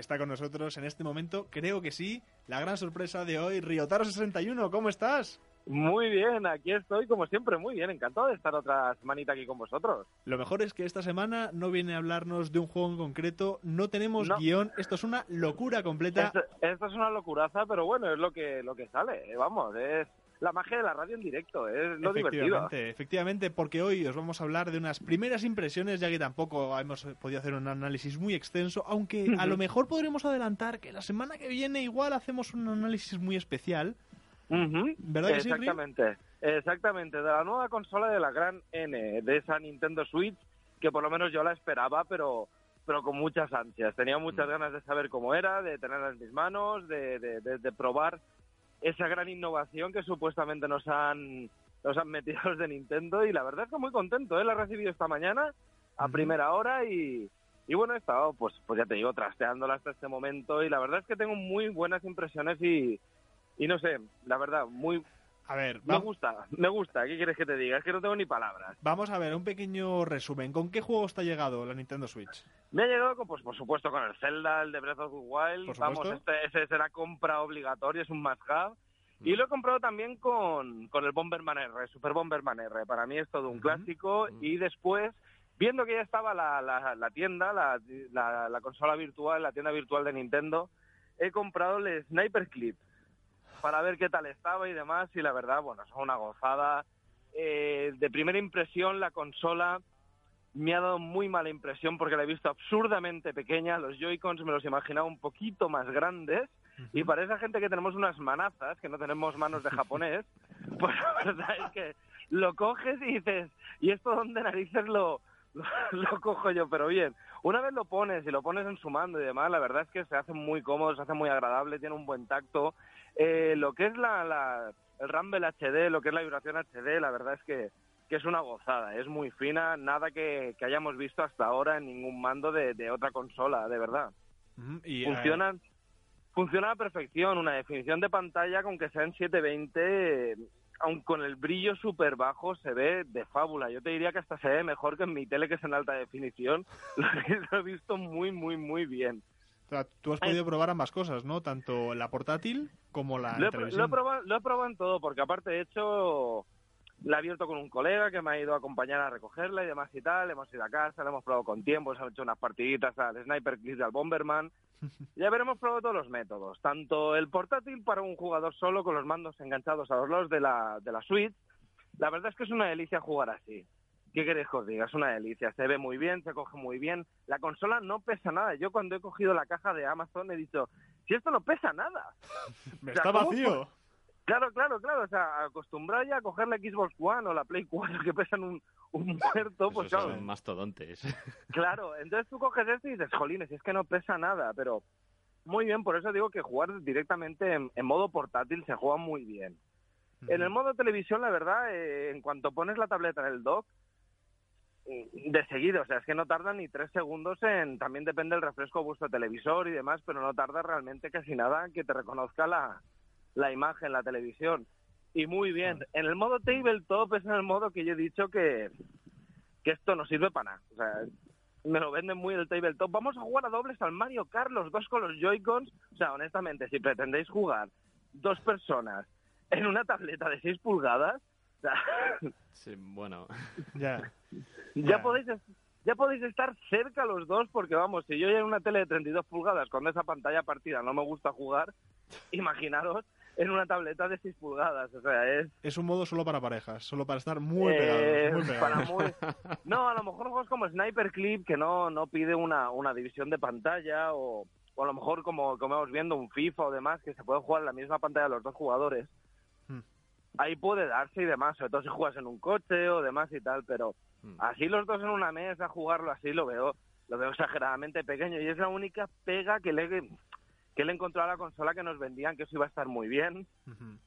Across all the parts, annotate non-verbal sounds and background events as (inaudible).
Está con nosotros en este momento, creo que sí, la gran sorpresa de hoy, Riotaro61, ¿cómo estás? Muy bien, aquí estoy como siempre, muy bien, encantado de estar otra semanita aquí con vosotros. Lo mejor es que esta semana no viene a hablarnos de un juego en concreto, no tenemos No. guion, esto es una locura completa. Esto, esto es una locuraza, pero bueno, es lo que lo que sale, eh, vamos, es la magia de la radio en directo, es lo divertido. Efectivamente, efectivamente, porque hoy os vamos a hablar de unas primeras impresiones, ya que tampoco hemos podido hacer un análisis muy extenso, aunque (laughs) a lo mejor podremos adelantar que la semana que viene igual hacemos un análisis muy especial. ¿Verdad que sí? Exactamente, exactamente, de la nueva consola de la gran N, de esa Nintendo Switch, que por lo menos yo la esperaba, pero pero con muchas ansias. Tenía muchas Mm. ganas de saber cómo era, de tenerla en mis manos, de, de, de- de probar esa gran innovación que supuestamente nos han nos han metido los de Nintendo y la verdad es que muy contento, ¿eh? La he recibido esta mañana a primera hora y, y bueno, he estado, pues, pues ya te digo, trasteándola hasta este momento y la verdad es que tengo muy buenas impresiones y, y no sé, la verdad, muy, A ver, me gusta, me gusta, ¿qué quieres que te diga? Es que no tengo ni palabras. vamos a ver un pequeño resumen. ¿Con qué juego está llegado la Nintendo Switch? Me ha llegado, con, pues por supuesto, con el Zelda, el de Breath of the Wild, Por vamos, este, ese será compra obligatoria, es un must-have. Y Mm. lo he comprado también con, con el Bomberman R, Super Bomberman R. Para mí es todo un clásico. Mm. Y después, viendo que ya estaba la, la, la tienda, la consola virtual, la tienda virtual de Nintendo, he comprado el Sniper Clip para ver qué tal estaba y demás. Y la verdad, bueno, es una gozada. Eh, de primera impresión, la consola me ha dado muy mala impresión porque la he visto absurdamente pequeña. Los Joy-Cons me los imaginaba un poquito más grandes. Y para esa gente que tenemos unas manazas, que no tenemos manos de japonés, (laughs) pues la verdad es que lo coges y dices, ¿y esto dónde narices lo, lo, (laughs) lo cojo yo? Pero bien, una vez lo pones y lo pones en su mando y demás, la verdad es que se hace muy cómodo, se hace muy agradable, tiene un buen tacto. Eh, lo que es la, la- el Rumble HD, lo que es la vibración HD, la verdad es que, que es una gozada, es muy fina, nada que, que hayamos visto hasta ahora en ningún mando de, de otra consola, de verdad Y, eh, funciona funciona a perfección una definición de pantalla con que sea en 720 eh, aun con el brillo súper bajo se ve de fábula yo te diría que hasta se ve mejor que en mi tele que es en alta definición (laughs) lo he- visto muy muy muy bien o sea, tú has podido probar ambas cosas, ¿no? Tanto la portátil como la lo televisión. lo he probado, lo he probado en todo, porque aparte de hecho la he abierto con un colega que me ha ido a acompañar a recogerla y demás y tal. Hemos ido a casa, la hemos probado con tiempo, hemos hecho unas partiditas al Sniper Clip y al Bomberman. (laughs) Ya habremos probado todos los métodos, tanto el portátil para un jugador solo con los mandos enganchados a los lados de la, de la Switch. La verdad es que es una delicia jugar así. ¿Qué queréis que os diga? Es una delicia. Se ve muy bien, se coge muy bien. La consola no pesa nada. Yo cuando he cogido la caja de Amazon he dicho, si esto no pesa nada. Me (laughs) o sea, está ¿cómo vacío. Claro, claro, claro. O sea, acostumbrado ya a coger la Xbox One o la Play 4 que pesan un, un muerto, pues Esos claro. son mastodontes. (laughs) Claro, entonces tú coges esto y dices, jolines, es que no pesa nada, pero muy bien, por eso digo que jugar directamente en, en modo portátil se juega muy bien. En el modo televisión, la verdad, eh, en cuanto pones la tableta en el dock, mm, de seguido, o sea, es que no tarda ni tres segundos en, también depende del refresco de vuestro televisor y demás, pero no tarda realmente casi nada en que te reconozca la, la imagen, la televisión. Y muy bien, en el modo tabletop es en el modo que yo he dicho que, que esto no sirve para nada. O sea, me lo venden muy el tabletop. Vamos a jugar a dobles al Mario Kart, los dos con los Joy-Cons. O sea, honestamente, si pretendéis jugar dos personas en una tableta de 6 pulgadas, o sea, (laughs) Sí, bueno, Ya. (laughs) ya Ya. podéis ya podéis estar cerca los dos porque vamos, si yo ya en una tele de 32 pulgadas con esa pantalla partida no me gusta jugar, (laughs) imaginaros en una tableta de 6 pulgadas. O sea, es... Es un modo solo para parejas, solo para estar muy eh, pegados. Muy pegados. para muy- (laughs) No, a lo mejor juegos como Sniper Clip que no, no pide una, una división de pantalla o, o a lo mejor como, como vamos viendo un FIFA o demás que se puede jugar en la misma pantalla los dos jugadores. Hmm. Ahí puede darse y demás, sobre todo si juegas en un coche o demás y tal, pero Mm. así los dos en una mesa, jugarlo así lo veo lo veo (laughs) exageradamente pequeño y es la única pega que le, que le encontró a la consola que nos vendían que eso iba a estar muy bien. Ujú.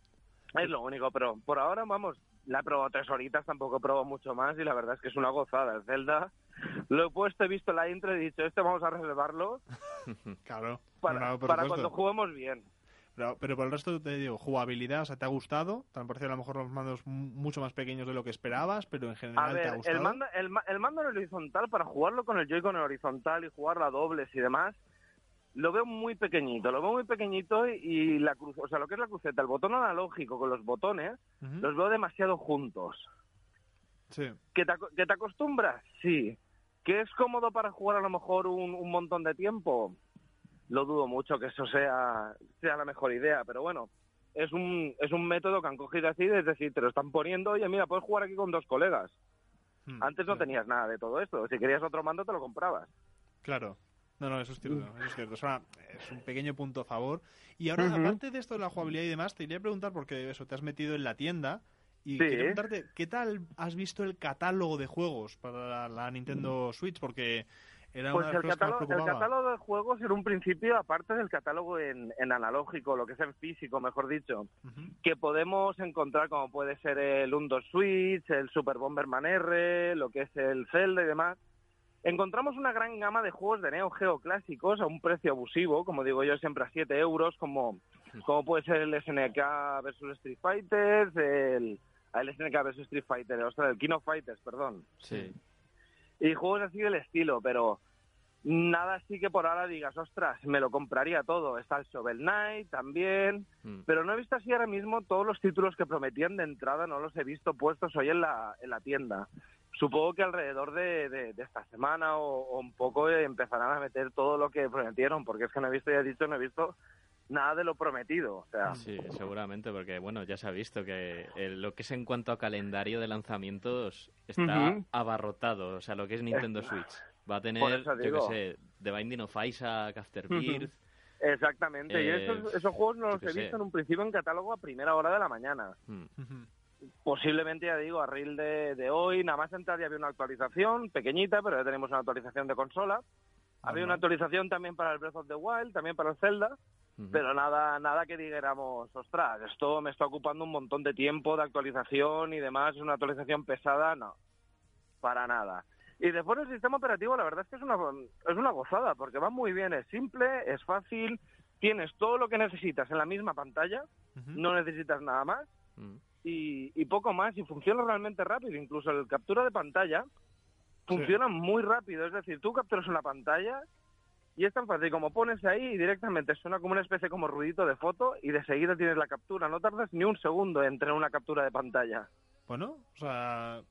Es lo único, pero por ahora, vamos, la he probado tres horitas, tampoco he probado mucho más y la verdad es que es una gozada. El Zelda, lo he puesto, he visto la intro y he dicho, este vamos a reservarlo (laughs) Claro. para, No, para cuando juguemos bien. Pero, pero por el resto te digo, jugabilidad, o sea, ¿te ha gustado? Te han parecido a lo mejor los mandos mucho más pequeños de lo que esperabas, pero en A general te ha ver, gustado. el mando, el, el mando en el horizontal, para jugarlo con el Joy-Con en horizontal y jugar a dobles y demás, lo veo muy pequeñito, lo veo muy pequeñito y, y la cruz, o sea, lo que es la cruceta, el botón analógico con los botones, los veo demasiado juntos. Sí. ¿Que te, que te acostumbras? Sí. ¿Que es cómodo para jugar a lo mejor un, un montón de tiempo? Lo dudo mucho que eso sea, sea la mejor idea, pero bueno, es un, es un método que han cogido así, es decir, te lo están poniendo, oye, mira, puedes jugar aquí con dos colegas. Mm, Antes no tenías nada de todo esto, si querías otro mando te lo comprabas. Claro. No, no, eso es cierto. Eso es cierto. Es, una- es un pequeño punto a favor. Y ahora, aparte de esto de la jugabilidad y demás, te iría a preguntar, porque eso, te has metido en la tienda. Y Sí. quería preguntarte, ¿qué tal has visto el catálogo de juegos para la, la Nintendo Switch? Porque era Pues una de el las cosas que catálogo, el catálogo de juegos en un principio, aparte del catálogo en, en analógico, lo que es en físico, mejor dicho, que podemos encontrar como puede ser el Undo Switch, el Super Bomberman R, lo que es el Zelda y demás. Encontramos una gran gama de juegos de Neo Geo clásicos a un precio abusivo, como digo yo, siempre a 7 euros, como, como puede ser el SNK versus Street Fighter, el, el SNK versus Street Fighter, o sea, el King of Fighters, perdón. Sí. Y juegos así del estilo, pero nada así que por ahora digas, ostras, me lo compraría todo. Está el Shovel Knight también, Mm. pero no he visto así ahora mismo todos los títulos que prometían de entrada, no los he visto puestos hoy en la, en la tienda. Supongo que alrededor de, de- de esta semana o, o un poco eh, empezarán a meter todo lo que prometieron, porque es que no he visto, ya he dicho, no he visto nada de lo prometido. O sea, Sí, seguramente, porque bueno, ya se ha visto que eh, lo que es en cuanto a calendario de lanzamientos está abarrotado, o sea, lo que es Nintendo Switch. Va a tener, yo qué sé, The Binding of Isaac. Afterbirth, exactamente. y Eh, esos, esos juegos no los he sé. visto en un principio en catálogo a primera hora de la mañana. mm, Ujú. Posiblemente, ya digo, a reel de, de hoy, nada más entrar ya había una actualización pequeñita, pero ya tenemos una actualización de consola. Había una actualización también para el Breath of the Wild, también para el Zelda, pero nada nada que dijéramos, ostras, esto me está ocupando un montón de tiempo de actualización y demás, es una actualización pesada, no, para nada. Y después el sistema operativo, la verdad es que es una, es una gozada, porque va muy bien, es simple, es fácil, tienes todo lo que necesitas en la misma pantalla, no necesitas nada más, Mm. Y, y poco más y funciona realmente rápido. Incluso el captura de pantalla funciona muy rápido. Es decir, tú capturas una pantalla y es tan fácil como pones ahí y directamente suena como una especie como ruidito de foto y de seguida tienes la captura. No tardas ni un segundo en tener una captura de pantalla. Bueno, o sea,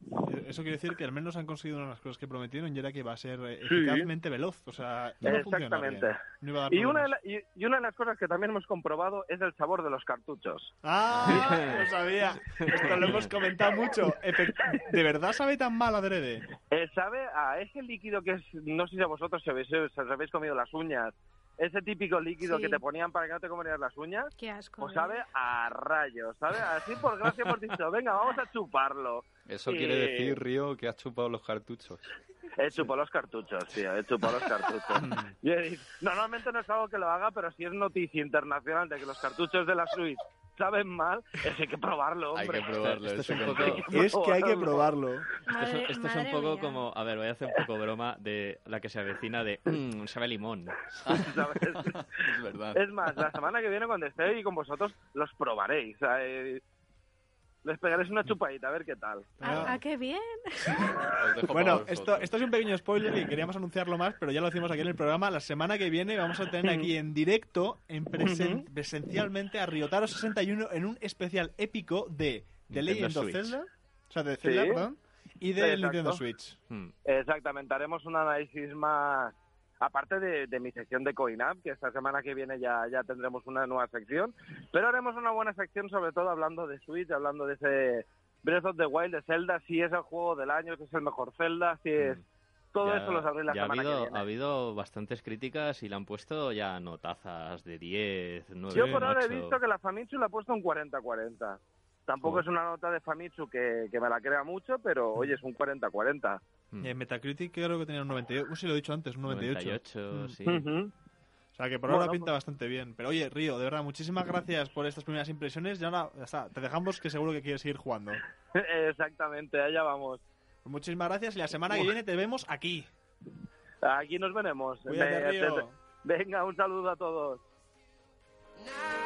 eso quiere decir que al menos han conseguido una de las cosas que prometieron y era que iba a ser eh, Sí. eficazmente veloz. O sea, iba a funcionar Exactamente. bien. No iba a dar Y una, de la- y, y una de las cosas que también hemos comprobado es el sabor de los cartuchos. ¡Ah! Lo sabía. Esto lo hemos comentado mucho. Efe- ¿De verdad sabe tan mal adrede? Eh, ¿Sabe a ese líquido que es, no sé si a vosotros si habéis, si habéis comido las uñas, ese típico líquido Sí. que te ponían para que no te comieras las uñas? Qué asco. Pues ¿eh? sabe a rayos, ¿sabe? Así por gracia hemos dicho, venga, vamos a chuparlo. Eso quiere decir, Río, que has chupado los cartuchos. He chupado los cartuchos, tío, he chupado los cartuchos. (laughs) Yo he dicho, normalmente no es algo que lo haga, pero si es noticia internacional de que los cartuchos de la Switch saben mal, es que hay que probarlo, Hay hombre. que probarlo. Esto es eso un que poco- entiendo. Es que hay que probarlo. Esto es, Madre- esto es un poco mía. como, a ver, voy a hacer un poco broma de la que se avecina de, "Mm, sabe limón. ¿sabes? (laughs) (laughs) Es verdad. Es más, la semana que viene cuando esté ahí con vosotros, los probaréis. o sea, eh, les pegaréis una chupadita, a ver qué tal. Ah, ah, qué bien. Bueno, esto, esto es un pequeño spoiler y queríamos anunciarlo más, pero ya lo decimos aquí en el programa. La semana que viene vamos a tener aquí en directo, en presen- presencialmente, a Ryotaro 61 en un especial épico de The Legend of. Zelda, o sea, de Zelda, Sí. perdón, y de Exacto. Nintendo Switch. Mm. Exactamente, haremos un análisis más aparte de, de mi sección de CoinUp, que esta semana que viene ya, ya tendremos una nueva sección, pero haremos una buena sección sobre todo hablando de Switch, hablando de ese Breath of the Wild de Zelda, si es el juego del año, si es el mejor Zelda, si es... Todo Mm. Ya- eso lo sabréis la ya ha semana habido, que viene. Ha habido bastantes críticas y le han puesto ya notazas de 10, 9, Yo por ahora he 8. visto que la Famitsu la ha puesto un 40-40. Tampoco Joder. es una nota de Famitsu que, que me la crea mucho, pero oye, es un 40-40. Mm. En Metacritic creo que tenía un 98. Uh, sí, lo he dicho antes, un 98. 98, Mm. sí. O sea que por Bueno, ahora pinta pues- bastante bien. Pero oye, Río, de verdad, muchísimas gracias por estas primeras impresiones. Y ahora, ya está, te dejamos que seguro que quieres seguir jugando. (laughs) Exactamente, allá vamos. Pues muchísimas gracias y la semana que viene te vemos aquí. Aquí nos veremos. Cuídate, Me- Río. Venga, un saludo a todos. Now